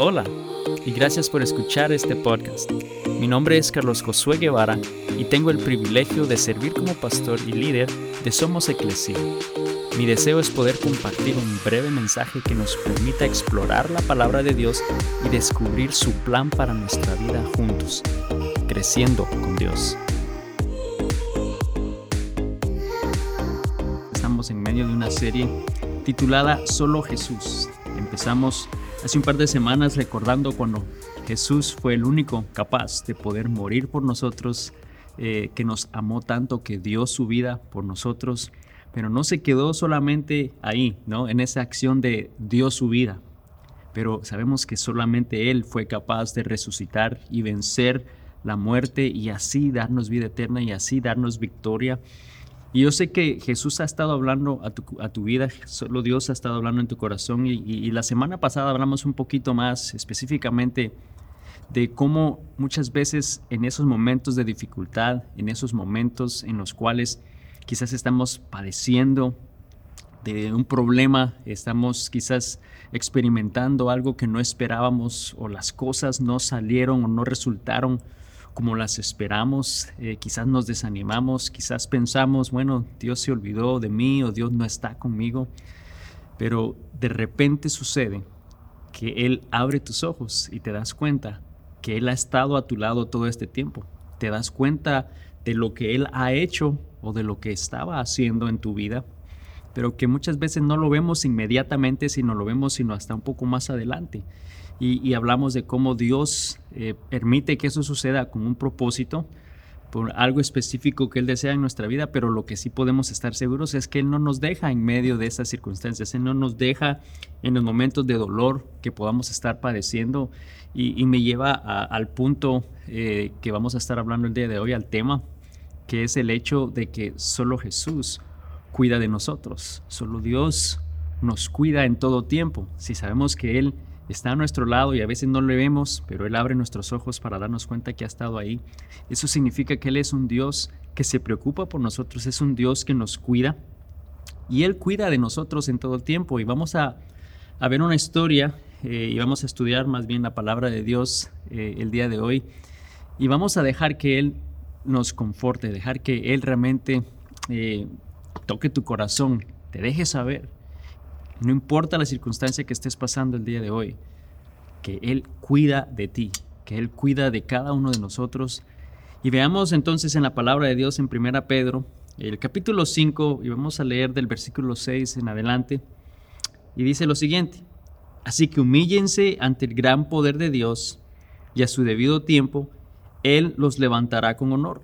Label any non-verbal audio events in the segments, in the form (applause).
Hola y gracias por escuchar este podcast. Mi nombre es Carlos Josué Guevara y tengo el privilegio de servir como pastor y líder de Somos Eclesia. Mi deseo es poder compartir un breve mensaje que nos permita explorar la palabra de Dios y descubrir su plan para nuestra vida juntos, creciendo con Dios. Estamos en medio de una serie titulada Solo Jesús. Empezamos hace un par de semanas recordando cuando Jesús fue el único capaz de poder morir por nosotros, eh, que nos amó tanto, que dio su vida por nosotros, pero no se quedó solamente ahí, ¿no? En esa acción de dio su vida, pero sabemos que solamente Él fue capaz de resucitar y vencer la muerte y así darnos vida eterna y así darnos victoria y yo sé que Jesús ha estado hablando a tu, vida, solo Dios ha estado hablando en tu corazón y, la semana pasada hablamos un poquito más específicamente de cómo muchas veces en esos momentos de dificultad, en esos momentos en los cuales quizás estamos padeciendo de un problema, estamos quizás experimentando algo que no esperábamos o las cosas no salieron o no resultaron como las esperamos, eh, quizás nos desanimamos, quizás pensamos, bueno, Dios se olvidó de mí o Dios no está conmigo, pero de repente sucede que Él abre tus ojos y te das cuenta que Él ha estado a tu lado todo este tiempo, te das cuenta de lo que Él ha hecho o de lo que estaba haciendo en tu vida, pero que muchas veces no lo vemos inmediatamente, sino lo vemos sino hasta un poco más adelante y, hablamos de cómo Dios eh, permite que eso suceda con un propósito, por algo específico que Él desea en nuestra vida, pero lo que sí podemos estar seguros es que Él no nos deja en medio de esas circunstancias, Él no nos deja en los momentos de dolor que podamos estar padeciendo. Y, me lleva al punto eh, que vamos a estar hablando el día de hoy, al tema, que es el hecho de que solo Jesús cuida de nosotros, solo Dios nos cuida en todo tiempo, si sabemos que Él está a nuestro lado y a veces no le vemos, pero Él abre nuestros ojos para darnos cuenta que ha estado ahí. Eso significa que Él es un Dios que se preocupa por nosotros, es un Dios que nos cuida y Él cuida de nosotros en todo el tiempo. Y vamos a, ver una historia eh, y vamos a estudiar más bien la palabra de Dios eh, el día de hoy y vamos a dejar que Él nos conforte, dejar que Él realmente eh, toque tu corazón, te deje saber no importa la circunstancia que estés pasando el día de hoy, que Él cuida de ti, que Él cuida de cada uno de nosotros. Y veamos entonces en la palabra de Dios en 1 Pedro, el capítulo 5, y vamos a leer del versículo 6 en adelante, y dice lo siguiente, así que humíllense ante el gran poder de Dios, y a su debido tiempo, Él los levantará con honor.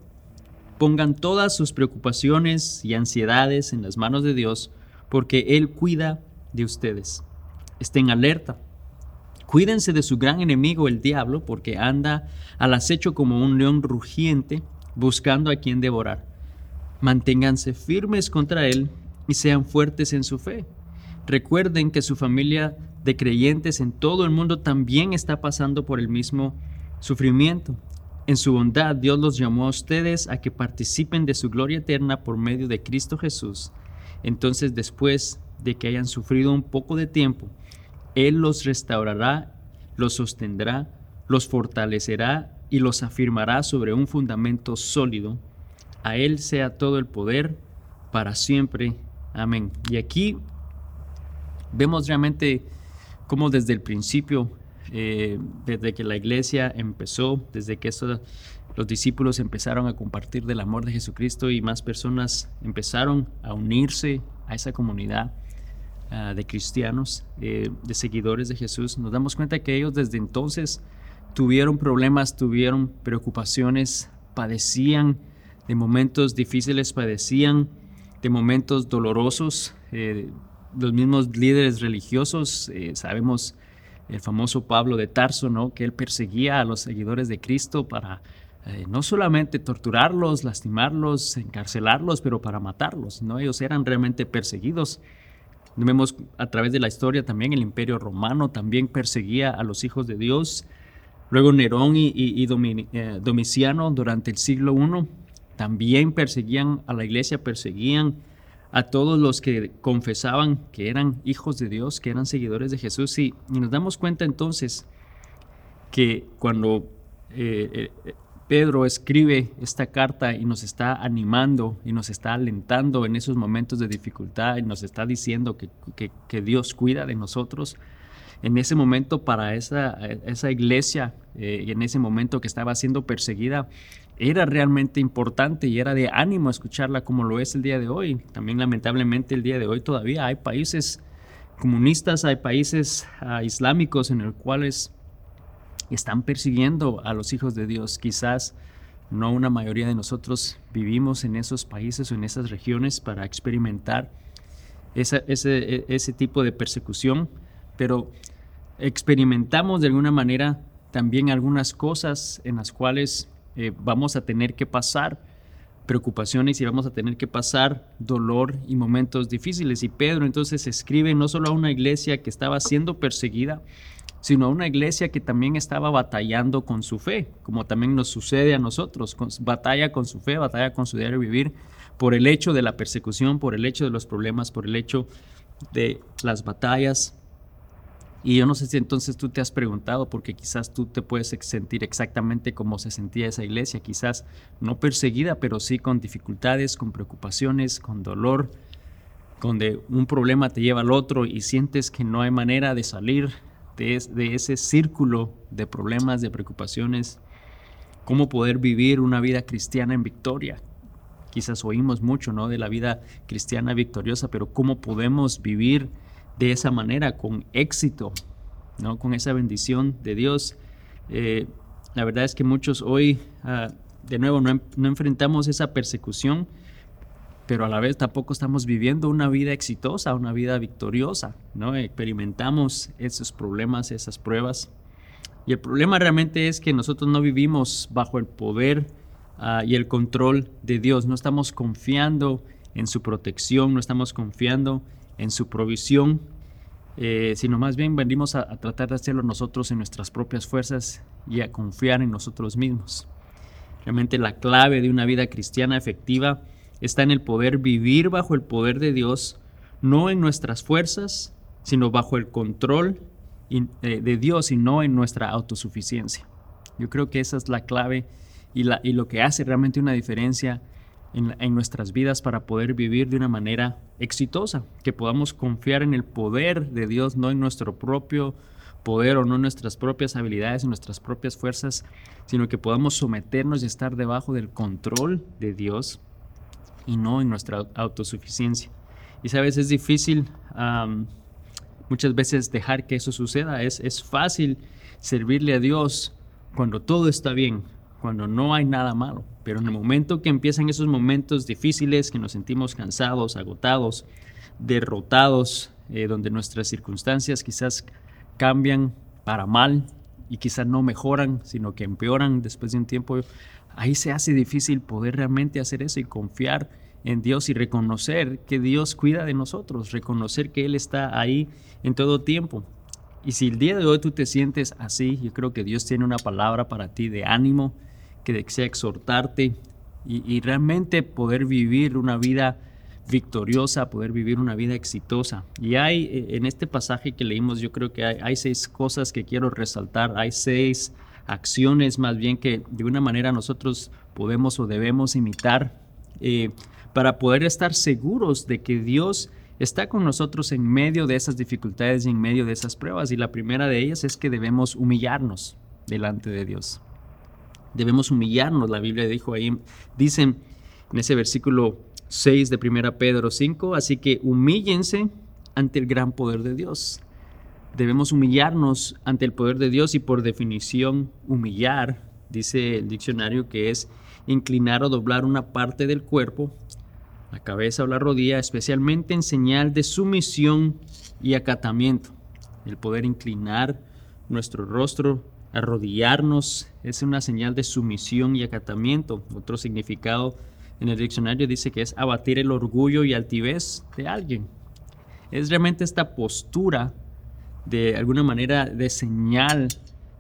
Pongan todas sus preocupaciones y ansiedades en las manos de Dios, porque Él cuida de ustedes. Estén alerta. Cuídense de su gran enemigo, el diablo, porque anda al acecho como un león rugiente, buscando a quien devorar. Manténganse firmes contra él y sean fuertes en su fe. Recuerden que su familia de creyentes en todo el mundo también está pasando por el mismo sufrimiento. En su bondad Dios los llamó a ustedes a que participen de su gloria eterna por medio de Cristo Jesús. Entonces después de que hayan sufrido un poco de tiempo, Él los restaurará, los sostendrá, los fortalecerá y los afirmará sobre un fundamento sólido. A Él sea todo el poder para siempre. Amén. Y aquí vemos realmente cómo desde el principio, eh, desde que la iglesia empezó, desde que los discípulos empezaron a compartir del amor de Jesucristo y más personas empezaron a unirse a esa comunidad, Ah, de cristianos, eh, de seguidores de Jesús, nos damos cuenta que ellos desde entonces tuvieron problemas, tuvieron preocupaciones, padecían de momentos difíciles, padecían de momentos dolorosos. Eh, los mismos líderes religiosos, eh, sabemos el famoso Pablo de Tarso, ¿no? que él perseguía a los seguidores de Cristo para no solamente torturarlos, lastimarlos, encarcelarlos, pero para matarlos. ¿no? Ellos eran realmente perseguidos. Vemos a través de la historia también el imperio romano también perseguía a los hijos de Dios. Luego Nerón y, eh, Domiciano durante el siglo I también perseguían a la iglesia, perseguían a todos los que confesaban que eran hijos de Dios, que eran seguidores de Jesús. Y, y nos damos cuenta entonces que cuando eh, eh, Pedro escribe esta carta y nos está animando y nos está alentando en esos momentos de dificultad y nos está diciendo que, que, Dios cuida de nosotros, en ese momento para esa, esa iglesia y en ese momento que estaba siendo perseguida, era realmente importante y era de ánimo escucharla como lo es el día de hoy. También lamentablemente el día de hoy todavía hay países comunistas, hay países ah, islámicos en los cuales están persiguiendo a los hijos de Dios. Quizás no una mayoría de nosotros vivimos en esos países o en esas regiones para experimentar ese, e, ese tipo de persecución, pero experimentamos de alguna manera también algunas cosas en las cuales eh, vamos a tener que pasar preocupaciones y vamos a tener que pasar dolor y momentos difíciles. Y Pedro entonces escribe no solo a una iglesia que estaba siendo perseguida, sino a una iglesia que también estaba batallando con su fe, como también nos sucede a nosotros, batalla con su fe, batalla con su diario vivir, por el hecho de la persecución, por el hecho de los problemas, por el hecho de las batallas. Y yo no sé si entonces tú te has preguntado, porque quizás tú te puedes sentir exactamente como se sentía esa iglesia, quizás no perseguida, pero sí con dificultades, con preocupaciones, con dolor, donde un problema te lleva al otro y sientes que no hay manera de salir de, ese círculo de problemas, de preocupaciones. ¿Cómo poder vivir una vida cristiana en victoria? Quizás oímos mucho ¿no? de la vida cristiana victoriosa, pero ¿cómo podemos vivir? de esa manera, con éxito, ¿no? con esa bendición de Dios. Eh, la verdad es que muchos hoy, ah, de nuevo, no, enfrentamos esa persecución, pero a la vez tampoco estamos viviendo una vida exitosa, una vida victoriosa, ¿no? Experimentamos esos problemas, esas pruebas. Y el problema realmente es que nosotros no vivimos bajo el poder ah, y el control de Dios, no estamos confiando en su protección, no estamos confiando en su provisión, eh, sino más bien venimos a, tratar de hacerlo nosotros en nuestras propias fuerzas y a confiar en nosotros mismos. Realmente la clave de una vida cristiana efectiva está en el poder vivir bajo el poder de Dios, no en nuestras fuerzas, sino bajo el control eh, de Dios y no en nuestra autosuficiencia. Yo creo que esa es la clave y, lo que hace realmente una diferencia en, nuestras vidas para poder vivir de una manera exitosa, que podamos confiar en el poder de Dios, no en nuestro propio poder o no en nuestras propias habilidades, en nuestras propias fuerzas, sino que podamos someternos y estar debajo del control de Dios y no en nuestra autosuficiencia. Y sabes, es difícil muchas veces dejar que eso suceda. Es, es fácil servirle a Dios cuando todo está bien, cuando no hay nada malo. Pero en el momento que empiezan esos momentos difíciles, que nos sentimos cansados, agotados, derrotados, eh, donde nuestras circunstancias quizás cambian para mal y quizás no mejoran, sino que empeoran después de un tiempo, ahí se hace difícil poder realmente hacer eso y confiar en Dios y reconocer que Dios cuida de nosotros, reconocer que Él está ahí en todo tiempo. Y si el día de hoy tú te sientes así, yo creo que Dios tiene una palabra para ti de ánimo, que desea exhortarte y, realmente poder vivir una vida victoriosa, poder vivir una vida exitosa. Y hay eh, en este pasaje que leímos, yo creo que hay, seis cosas que quiero resaltar, hay seis acciones más bien que de una manera nosotros podemos o debemos imitar eh, para poder estar seguros de que Dios está con nosotros en medio de esas dificultades y en medio de esas pruebas. Y la primera de ellas es que debemos humillarnos delante de Dios debemos humillarnos. La Biblia dijo ahí, dicen en ese versículo 6 de 1 Pedro 5, así que humíllense ante el gran poder de Dios. Debemos humillarnos ante el poder de Dios y por definición humillar, dice el diccionario, que es inclinar o doblar una parte del cuerpo, la cabeza o la rodilla, especialmente en señal de sumisión y acatamiento. El poder inclinar nuestro rostro Arrodillarnos es una señal de sumisión y acatamiento. Otro significado en el diccionario dice que es abatir el orgullo y altivez de alguien. Es realmente esta postura de alguna manera de señal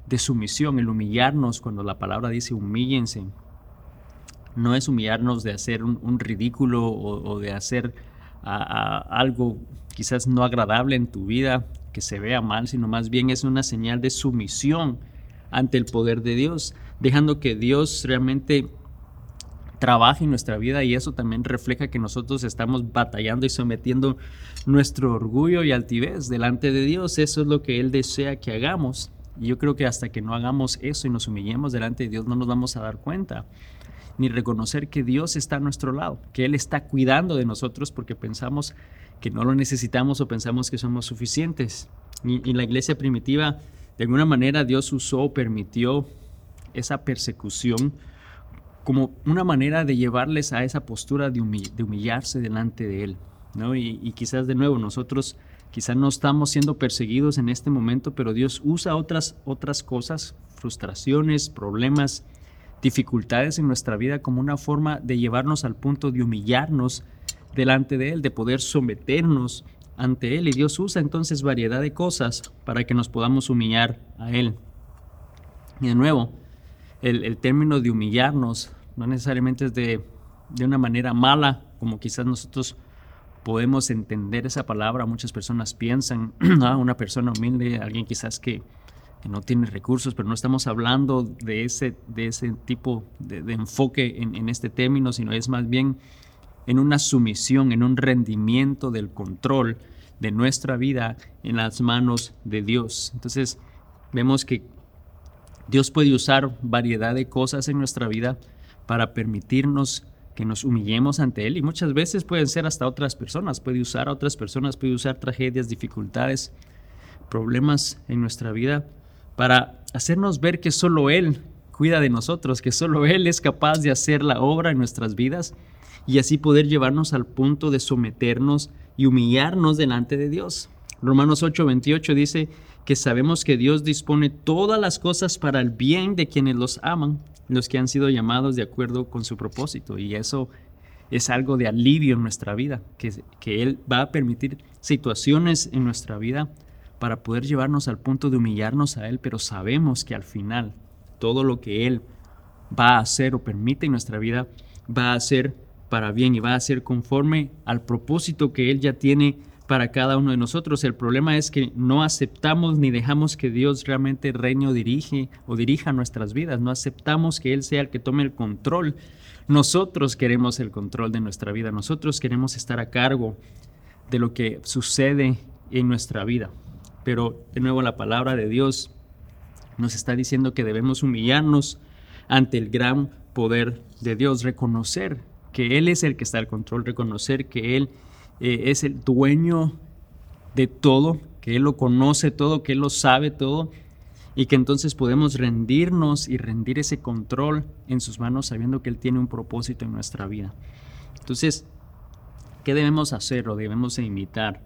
de sumisión, el humillarnos cuando la palabra dice humíllense. No es humillarnos de hacer un, ridículo o, de hacer algo quizás no agradable en tu vida, que se vea mal, sino más bien es una señal de sumisión ante el poder de Dios, dejando que Dios realmente trabaje en nuestra vida y eso también refleja que nosotros estamos batallando y sometiendo nuestro orgullo y altivez delante de Dios. Eso es lo que Él desea que hagamos. Y yo creo que hasta que no hagamos eso y nos humillemos delante de Dios no nos vamos a dar cuenta ni reconocer que Dios está a nuestro lado, que Él está cuidando de nosotros porque pensamos que no lo necesitamos o pensamos que somos suficientes. Y, la iglesia primitiva, de alguna manera, Dios usó o permitió esa persecución como una manera de llevarles a esa postura de, humillarse delante de Él. ¿no? Y, y, quizás de nuevo nosotros quizás no estamos siendo perseguidos en este momento, pero Dios usa otras, otras cosas, frustraciones, problemas, dificultades en nuestra vida como una forma de llevarnos al punto de humillarnos delante de Él, de poder someternos ante Él. Y Dios usa entonces variedad de cosas para que nos podamos humillar a Él. Y de nuevo, el, término de humillarnos no necesariamente es de, de una manera mala, como quizás nosotros podemos entender esa palabra. Muchas personas piensan, a (clears throat) una persona humilde, alguien quizás que que no tiene recursos, pero no estamos hablando de ese, de ese tipo de, enfoque en, en, este término, sino es más bien en una sumisión, en un rendimiento del control de nuestra vida en las manos de Dios. Entonces, vemos que Dios puede usar variedad de cosas en nuestra vida para permitirnos que nos humillemos ante Él y muchas veces pueden ser hasta otras personas, puede usar a otras personas, puede usar tragedias, dificultades, problemas en nuestra vida para hacernos ver que solo Él cuida de nosotros, que solo Él es capaz de hacer la obra en nuestras vidas y así poder llevarnos al punto de someternos y humillarnos delante de Dios. Romanos 8:28 dice que sabemos que Dios dispone todas las cosas para el bien de quienes los aman, los que han sido llamados de acuerdo con su propósito. Y eso es algo de alivio en nuestra vida, que, que Él va a permitir situaciones en nuestra vida para poder llevarnos al punto de humillarnos a Él, pero sabemos que al final todo lo que Él va a hacer o permite en nuestra vida va a ser para bien y va a ser conforme al propósito que Él ya tiene para cada uno de nosotros. El problema es que no aceptamos ni dejamos que Dios realmente reine o dirige o dirija nuestras vidas. No aceptamos que Él sea el que tome el control. Nosotros queremos el control de nuestra vida. Nosotros queremos estar a cargo de lo que sucede en nuestra vida. Pero de nuevo la palabra de Dios nos está diciendo que debemos humillarnos ante el gran poder de Dios, reconocer que Él es el que está al control, reconocer que Él eh, es el dueño de todo, que Él lo conoce todo, que Él lo sabe todo, y que entonces podemos rendirnos y rendir ese control en sus manos sabiendo que Él tiene un propósito en nuestra vida. Entonces, ¿qué debemos hacer o debemos imitar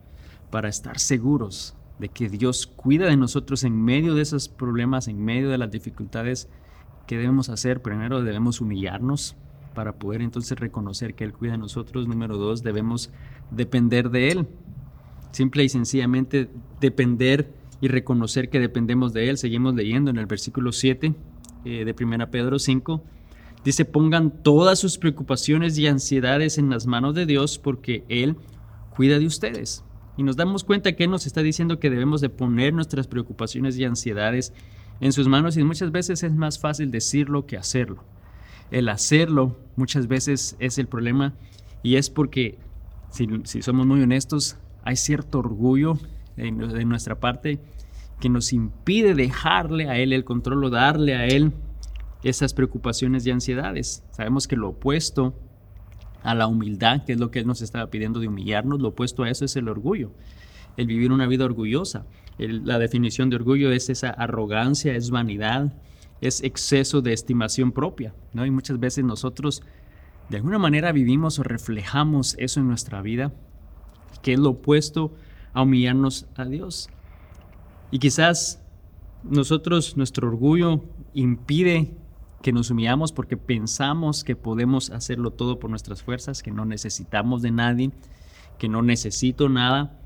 para estar seguros de que Dios cuida de nosotros en medio de esos problemas, en medio de las dificultades, ¿qué debemos hacer? Primero debemos humillarnos para poder entonces reconocer que Él cuida de nosotros. Número dos, debemos depender de Él. Simple y sencillamente depender y reconocer que dependemos de Él. Seguimos leyendo en el versículo 7 eh, de 1 Pedro 5. Dice, pongan todas sus preocupaciones y ansiedades en las manos de Dios porque Él cuida de ustedes y nos damos cuenta que Él nos está diciendo que debemos de poner nuestras preocupaciones y ansiedades en sus manos y muchas veces es más fácil decirlo que hacerlo. El hacerlo muchas veces es el problema y es porque, si, somos muy honestos, hay cierto orgullo de, nuestra parte que nos impide dejarle a Él el control o darle a Él esas preocupaciones y ansiedades. Sabemos que lo opuesto a la humildad, que es lo que Él nos estaba pidiendo de humillarnos, lo opuesto a eso es el orgullo, el vivir una vida orgullosa. la definición de orgullo es esa arrogancia, es vanidad, es exceso de estimación propia, ¿no? Y muchas veces nosotros de alguna manera vivimos o reflejamos eso en nuestra vida, que es lo opuesto a humillarnos a Dios. Y quizás nosotros, nuestro orgullo impide que nos humillamos porque pensamos que podemos hacerlo todo por nuestras fuerzas, que no necesitamos de nadie, que no necesito nada,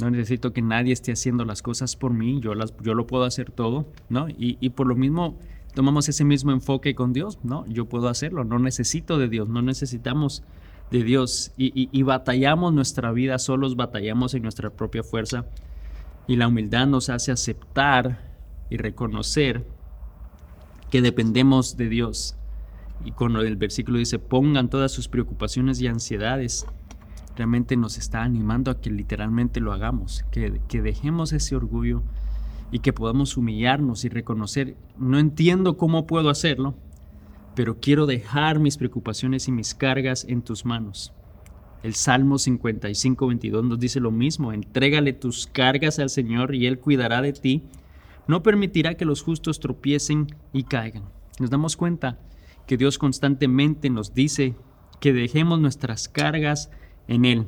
no necesito que nadie esté haciendo las cosas por mí, yo, las, yo lo puedo hacer todo, ¿no? Y, por lo mismo tomamos ese mismo enfoque con Dios, ¿no? Yo puedo hacerlo, no necesito de Dios, no necesitamos de Dios y, batallamos nuestra vida solos, batallamos en nuestra propia fuerza y la humildad nos hace aceptar y reconocer que dependemos de Dios. Y cuando el versículo dice, pongan todas sus preocupaciones y ansiedades, realmente nos está animando a que literalmente lo hagamos, que dejemos ese orgullo y que podamos humillarnos y reconocer, no entiendo cómo puedo hacerlo, pero quiero dejar mis preocupaciones y mis cargas en tus manos. El Salmo 55, 22 nos dice lo mismo, entrégale tus cargas al Señor y Él cuidará de ti, no permitirá que los justos tropiecen y caigan. Nos damos cuenta que Dios constantemente nos dice que dejemos nuestras cargas en Él,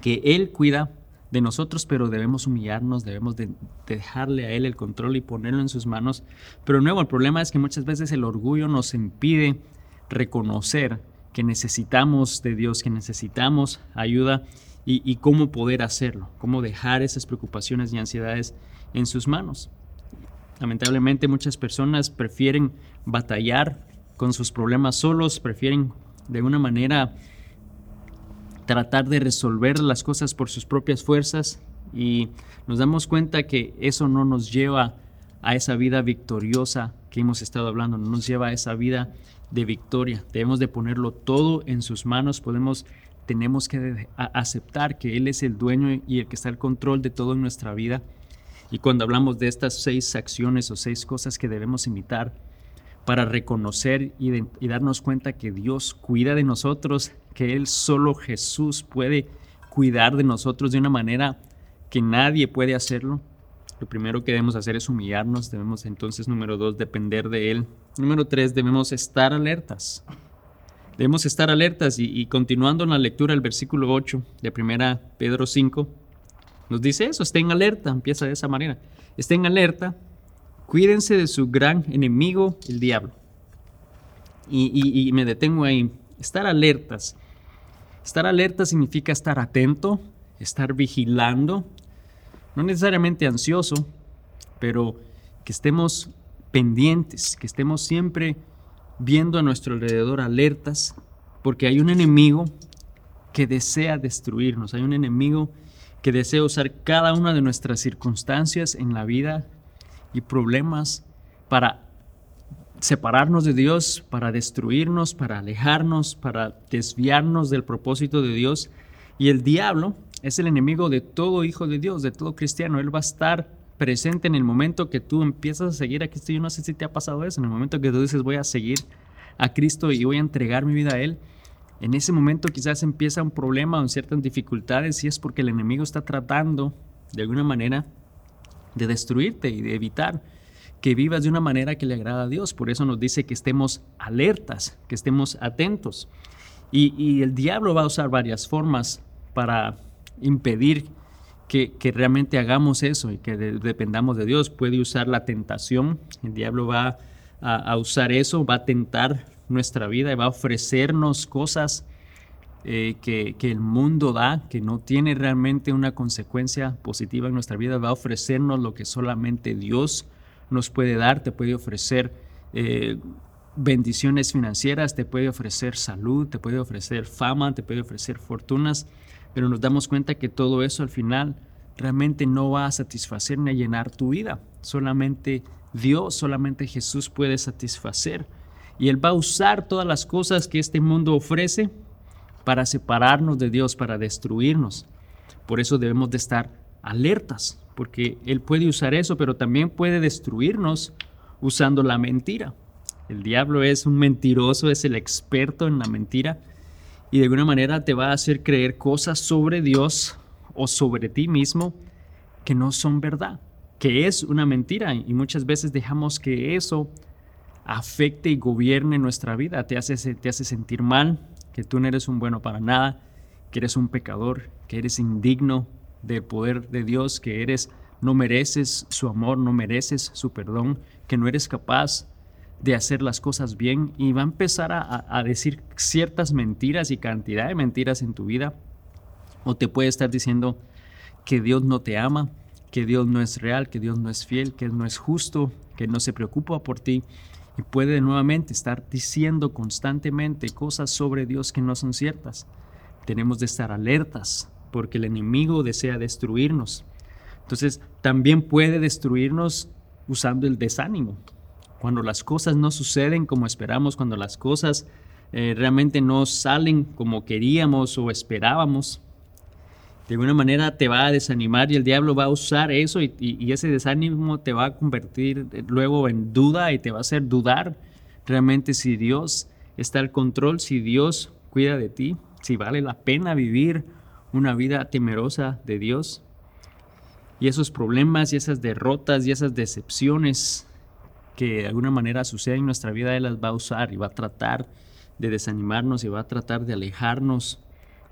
que Él cuida de nosotros, pero debemos humillarnos, debemos de, dejarle a Él el control y ponerlo en sus manos. Pero nuevo, el problema es que muchas veces el orgullo nos impide reconocer que necesitamos de Dios, que necesitamos ayuda y cómo poder hacerlo, cómo dejar esas preocupaciones y ansiedades en sus manos. Lamentablemente muchas personas prefieren batallar con sus problemas solos, prefieren de una manera tratar de resolver las cosas por sus propias fuerzas y nos damos cuenta que eso no nos lleva a esa vida victoriosa que hemos estado hablando, no nos lleva a esa vida de victoria. Debemos de ponerlo todo en sus manos, podemos tenemos que aceptar que él es el dueño y el que está al control de todo en nuestra vida. Y cuando hablamos de estas seis acciones o seis cosas que debemos imitar para reconocer y, darnos cuenta que Dios cuida de nosotros, que Él solo Jesús puede cuidar de nosotros de una manera que nadie puede hacerlo. Lo primero que debemos hacer es humillarnos, debemos entonces, número dos, depender de Él. Número tres, debemos estar alertas. Debemos estar alertas y, continuando en la lectura del versículo 8 de primera Pedro 5, nos dice eso, estén alerta, empieza de esa manera. Estén alerta, cuídense de su gran enemigo, el diablo. Y, me detengo ahí, estar alertas. Estar alerta significa estar atento, estar vigilando, no necesariamente ansioso, pero que estemos pendientes, que estemos siempre viendo a nuestro alrededor alertas, porque hay un enemigo que desea destruirnos, hay un enemigo que desea usar cada una de nuestras circunstancias en la vida y problemas para separarnos de Dios, para destruirnos, para alejarnos, para desviarnos del propósito de Dios. Y el diablo es el enemigo de todo hijo de Dios, de todo cristiano. Él va a estar presente en el momento que tú empiezas a seguir a Cristo. Yo no sé si te ha pasado eso, en el momento que tú dices voy a seguir a Cristo y voy a entregar mi vida a Él. En ese momento quizás empieza un problema o ciertas dificultades y es porque el enemigo está tratando de alguna manera de destruirte y de evitar que vivas de una manera que le agrada a Dios. Por eso nos dice que estemos alertas, que estemos atentos. Y, el diablo va a usar varias formas para impedir que, realmente hagamos eso y que dependamos de Dios. Puede usar la tentación. El diablo va a, usar eso, va a tentar nuestra vida y va a ofrecernos cosas eh, que, el mundo da, que no tiene realmente una consecuencia positiva en nuestra vida, va a ofrecernos lo que solamente Dios nos puede dar, te puede ofrecer eh, bendiciones financieras, te puede ofrecer salud, te puede ofrecer fama, te puede ofrecer fortunas, pero nos damos cuenta que todo eso al final realmente no va a satisfacer ni a llenar tu vida. Solamente Dios, solamente Jesús puede satisfacer. Y Él va a usar todas las cosas que este mundo ofrece para separarnos de Dios, para destruirnos. Por eso debemos de estar alertas, porque Él puede usar eso, pero también puede destruirnos usando la mentira. El diablo es un mentiroso, es el experto en la mentira y de alguna manera te va a hacer creer cosas sobre Dios o sobre ti mismo que no son verdad, que es una mentira y muchas veces dejamos que eso afecte y gobierne nuestra vida, te hace, te hace sentir mal, que tú no eres un bueno para nada, que eres un pecador, que eres indigno, de poder de Dios, que eres, no mereces su amor, no mereces su perdón, que no eres capaz de hacer las cosas bien y va a empezar a, decir ciertas mentiras y cantidad de mentiras en tu vida. O te puede estar diciendo que Dios no te ama, que Dios no es real, que Dios no es fiel, que Él no es justo, que no se preocupa por ti. Puede nuevamente estar diciendo constantemente cosas sobre Dios que no son ciertas. Tenemos de estar alertas porque el enemigo desea destruirnos. Entonces, también puede destruirnos usando el desánimo. cuando las cosas no suceden como esperamos, cuando las cosas eh, realmente no salen como queríamos o esperábamos, de alguna manera te va a desanimar y el diablo va a usar eso y, ese desánimo te va a convertir luego en duda y te va a hacer dudar realmente si Dios está al control, si Dios cuida de ti, si vale la pena vivir una vida temerosa de Dios. Y esos problemas y esas derrotas y esas decepciones que de alguna manera suceden en nuestra vida, Él las va a usar y va a tratar de desanimarnos y va a tratar de alejarnos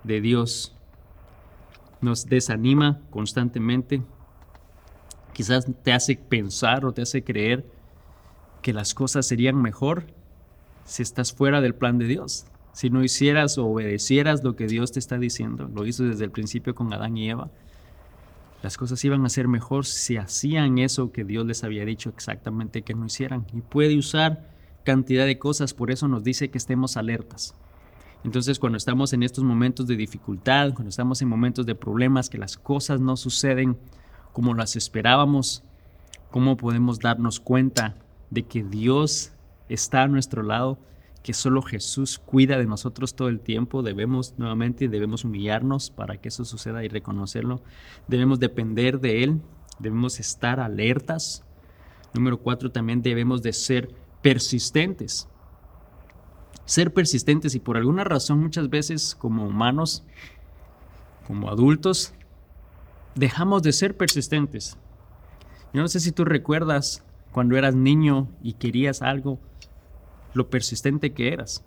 de Dios nos desanima constantemente. Quizás te hace pensar o te hace creer que las cosas serían mejor si estás fuera del plan de Dios. Si no hicieras o obedecieras lo que Dios te está diciendo, lo hizo desde el principio con Adán y Eva, las cosas iban a ser mejor si hacían eso que Dios les había dicho exactamente que no hicieran. Y puede usar cantidad de cosas, por eso nos dice que estemos alertas. Entonces cuando estamos en estos momentos de dificultad, cuando estamos en momentos de problemas, que las cosas no suceden como las esperábamos, ¿cómo podemos darnos cuenta de que Dios está a nuestro lado, que solo Jesús cuida de nosotros todo el tiempo? Debemos nuevamente, debemos humillarnos para que eso suceda y reconocerlo. Debemos depender de Él, debemos estar alertas. Número cuatro, también debemos de ser persistentes ser persistentes y por alguna razón muchas veces como humanos, como adultos, dejamos de ser persistentes. Yo no sé si tú recuerdas cuando eras niño y querías algo, lo persistente que eras.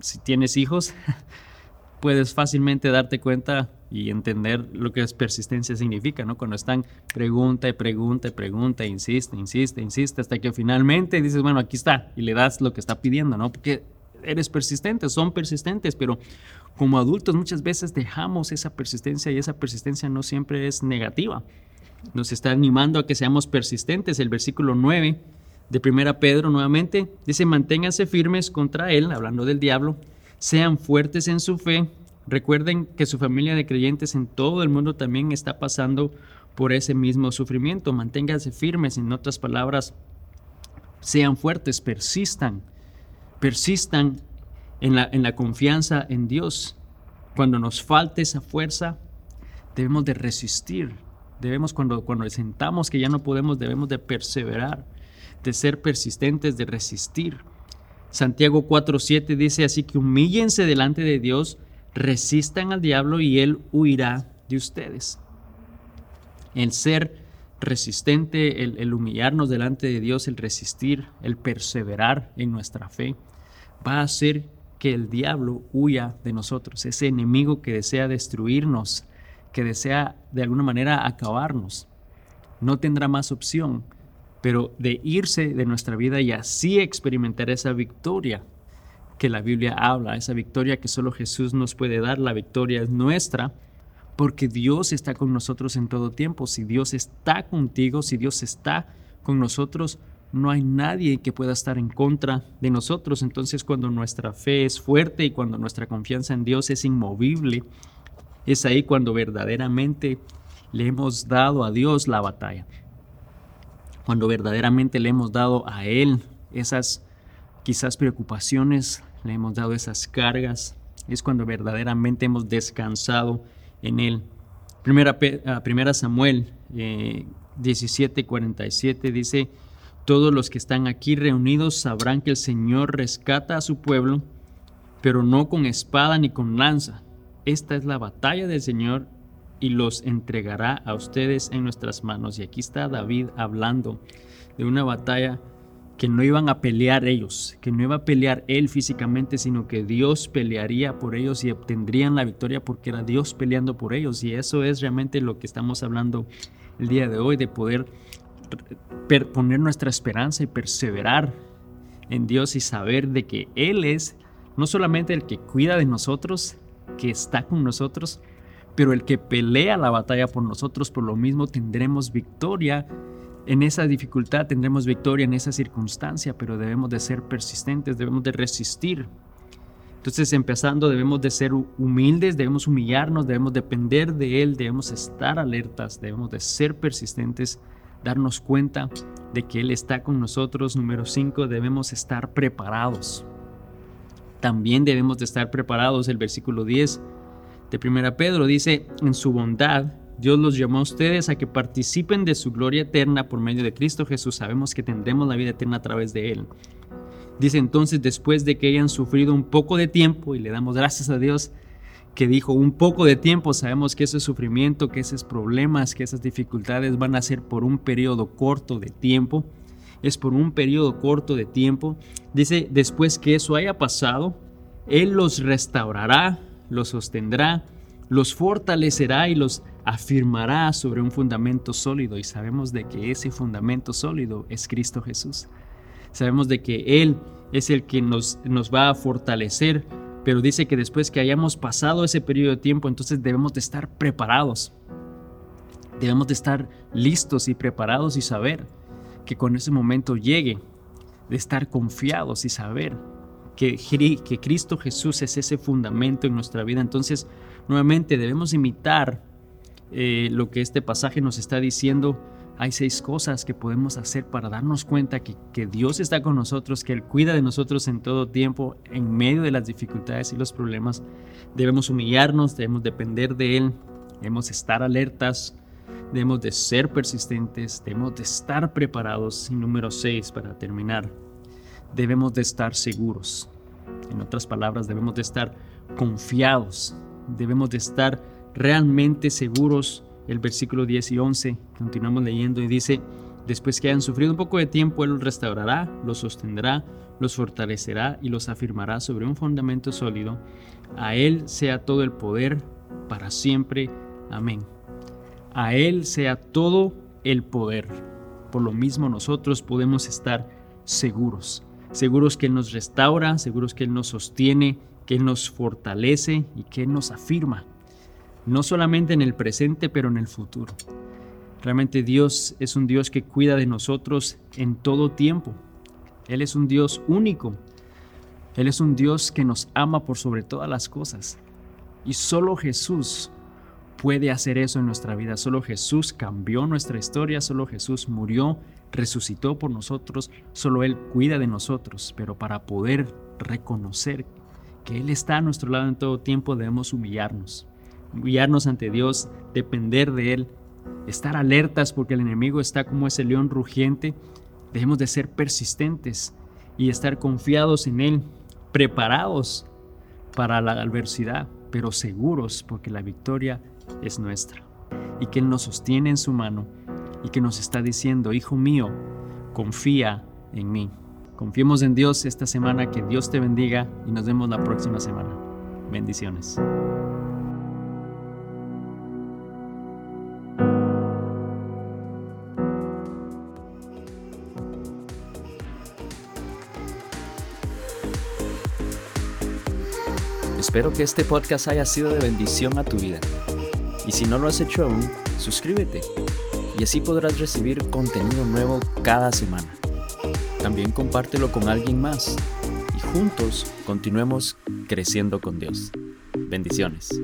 si tienes hijos, (laughs) puedes fácilmente darte cuenta y entender lo que es persistencia significa, ¿no? Cuando están pregunta y pregunta y pregunta, insiste, insiste, insiste, hasta que finalmente dices, bueno, aquí está, y le das lo que está pidiendo, ¿no? Porque eres persistente, son persistentes, pero como adultos muchas veces dejamos esa persistencia y esa persistencia no siempre es negativa. Nos está animando a que seamos persistentes. El versículo 9 de 1 Pedro nuevamente dice, manténganse firmes contra él, hablando del diablo, sean fuertes en su fe, Recuerden que su familia de creyentes en todo el mundo también está pasando por ese mismo sufrimiento. Manténganse firmes, en otras palabras, sean fuertes, persistan, persistan en la, en la confianza en Dios. Cuando nos falte esa fuerza, debemos de resistir. Debemos, cuando, cuando sentamos que ya no podemos, debemos de perseverar, de ser persistentes, de resistir. Santiago 4.7 dice así que humíllense delante de Dios resistan al diablo y él huirá de ustedes. El ser resistente, el, humillarnos delante de Dios, el resistir, el perseverar en nuestra fe, va a hacer que el diablo huya de nosotros, ese enemigo que desea destruirnos, que desea de alguna manera acabarnos. No tendrá más opción, pero de irse de nuestra vida y así experimentar esa victoria que la Biblia habla, esa victoria que solo Jesús nos puede dar, la victoria es nuestra, porque Dios está con nosotros en todo tiempo. Si Dios está contigo, si Dios está con nosotros, no hay nadie que pueda estar en contra de nosotros. Entonces cuando nuestra fe es fuerte y cuando nuestra confianza en Dios es inmovible, es ahí cuando verdaderamente le hemos dado a Dios la batalla. Cuando verdaderamente le hemos dado a Él esas quizás preocupaciones, le hemos dado esas cargas, es cuando verdaderamente hemos descansado en Él. Primera, ah, Samuel eh, 17:47 dice, todos los que están aquí reunidos sabrán que el Señor rescata a su pueblo, pero no con espada ni con lanza. Esta es la batalla del Señor y los entregará a ustedes en nuestras manos. Y aquí está David hablando de una batalla que no iban a pelear ellos, que no iba a pelear él físicamente, sino que Dios pelearía por ellos y obtendrían la victoria porque era Dios peleando por ellos. Y eso es realmente lo que estamos hablando el día de hoy, de poder poner nuestra esperanza y perseverar en Dios y saber de que Él es no solamente el que cuida de nosotros, que está con nosotros, pero el que pelea la batalla por nosotros, por lo mismo tendremos victoria en esa dificultad tendremos victoria en esa circunstancia, pero debemos de ser persistentes, debemos de resistir. Entonces, empezando, debemos de ser humildes, debemos humillarnos, debemos depender de Él, debemos estar alertas, debemos de ser persistentes darnos cuenta de que Él está con nosotros. Número 5, debemos estar preparados. También debemos de estar preparados. El versículo 10 de 1 Pedro dice, en su bondad, Dios los llamó a ustedes a que participen de su gloria eterna por medio de Cristo Jesús. Sabemos que tendremos la vida eterna a través de Él. Dice entonces, después de que hayan sufrido un poco de tiempo, y le damos gracias a Dios, que dijo un poco de tiempo, sabemos que ese sufrimiento, que esos problemas, que esas dificultades van a ser por un periodo corto de tiempo, es por un periodo corto de tiempo. Dice, después que eso haya pasado, Él los restaurará, los sostendrá, los fortalecerá y los afirmará sobre un fundamento sólido. Y sabemos de que ese fundamento sólido es Cristo Jesús. Sabemos de que Él es el que nos, nos va a fortalecer pero dice que después que hayamos pasado ese periodo de tiempo, entonces debemos de estar preparados. Debemos de estar listos y preparados y saber que con ese momento llegue, de estar confiados y saber que, Cristo Jesús es ese fundamento en nuestra vida. Entonces, nuevamente debemos imitar eh, lo que este pasaje nos está diciendo hay seis cosas que podemos hacer para darnos cuenta que, que, Dios está con nosotros, que Él cuida de nosotros en todo tiempo, en medio de las dificultades y los problemas. Debemos humillarnos, debemos depender de Él, debemos estar alertas, debemos de ser persistentes, debemos de estar preparados. Y número seis, para terminar, debemos de estar seguros. En otras palabras, debemos de estar confiados, debemos de estar realmente seguros el versículo 10 y 11, continuamos leyendo y dice, después que hayan sufrido un poco de tiempo, Él los restaurará, los sostendrá, los fortalecerá y los afirmará sobre un fundamento sólido. A Él sea todo el poder para siempre. Amén. A Él sea todo el poder. Por lo mismo nosotros podemos estar seguros, seguros que Él nos restaura, seguros que Él nos sostiene, que Él nos fortalece y que Él nos afirma no solamente en el presente, pero en el futuro. Realmente Dios es un Dios que cuida de nosotros en todo tiempo. Él es un Dios único. Él es un Dios que nos ama por sobre todas las cosas. Y solo Jesús puede hacer eso en nuestra vida. Solo Jesús cambió nuestra historia. Solo Jesús murió, resucitó por nosotros. Solo Él cuida de nosotros. Pero para poder reconocer que Él está a nuestro lado en todo tiempo, debemos humillarnos guiarnos ante Dios, depender de Él, estar alertas porque el enemigo está como ese león rugiente. Debemos de ser persistentes y estar confiados en Él, preparados para la adversidad, pero seguros porque la victoria es nuestra. Y que Él nos sostiene en su mano y que nos está diciendo, Hijo mío, confía en mí. Confiemos en Dios esta semana, que Dios te bendiga y nos vemos la próxima semana. Bendiciones. Espero que este podcast haya sido de bendición a tu vida. Y si no lo has hecho aún, suscríbete y así podrás recibir contenido nuevo cada semana. También compártelo con alguien más y juntos continuemos creciendo con Dios. Bendiciones.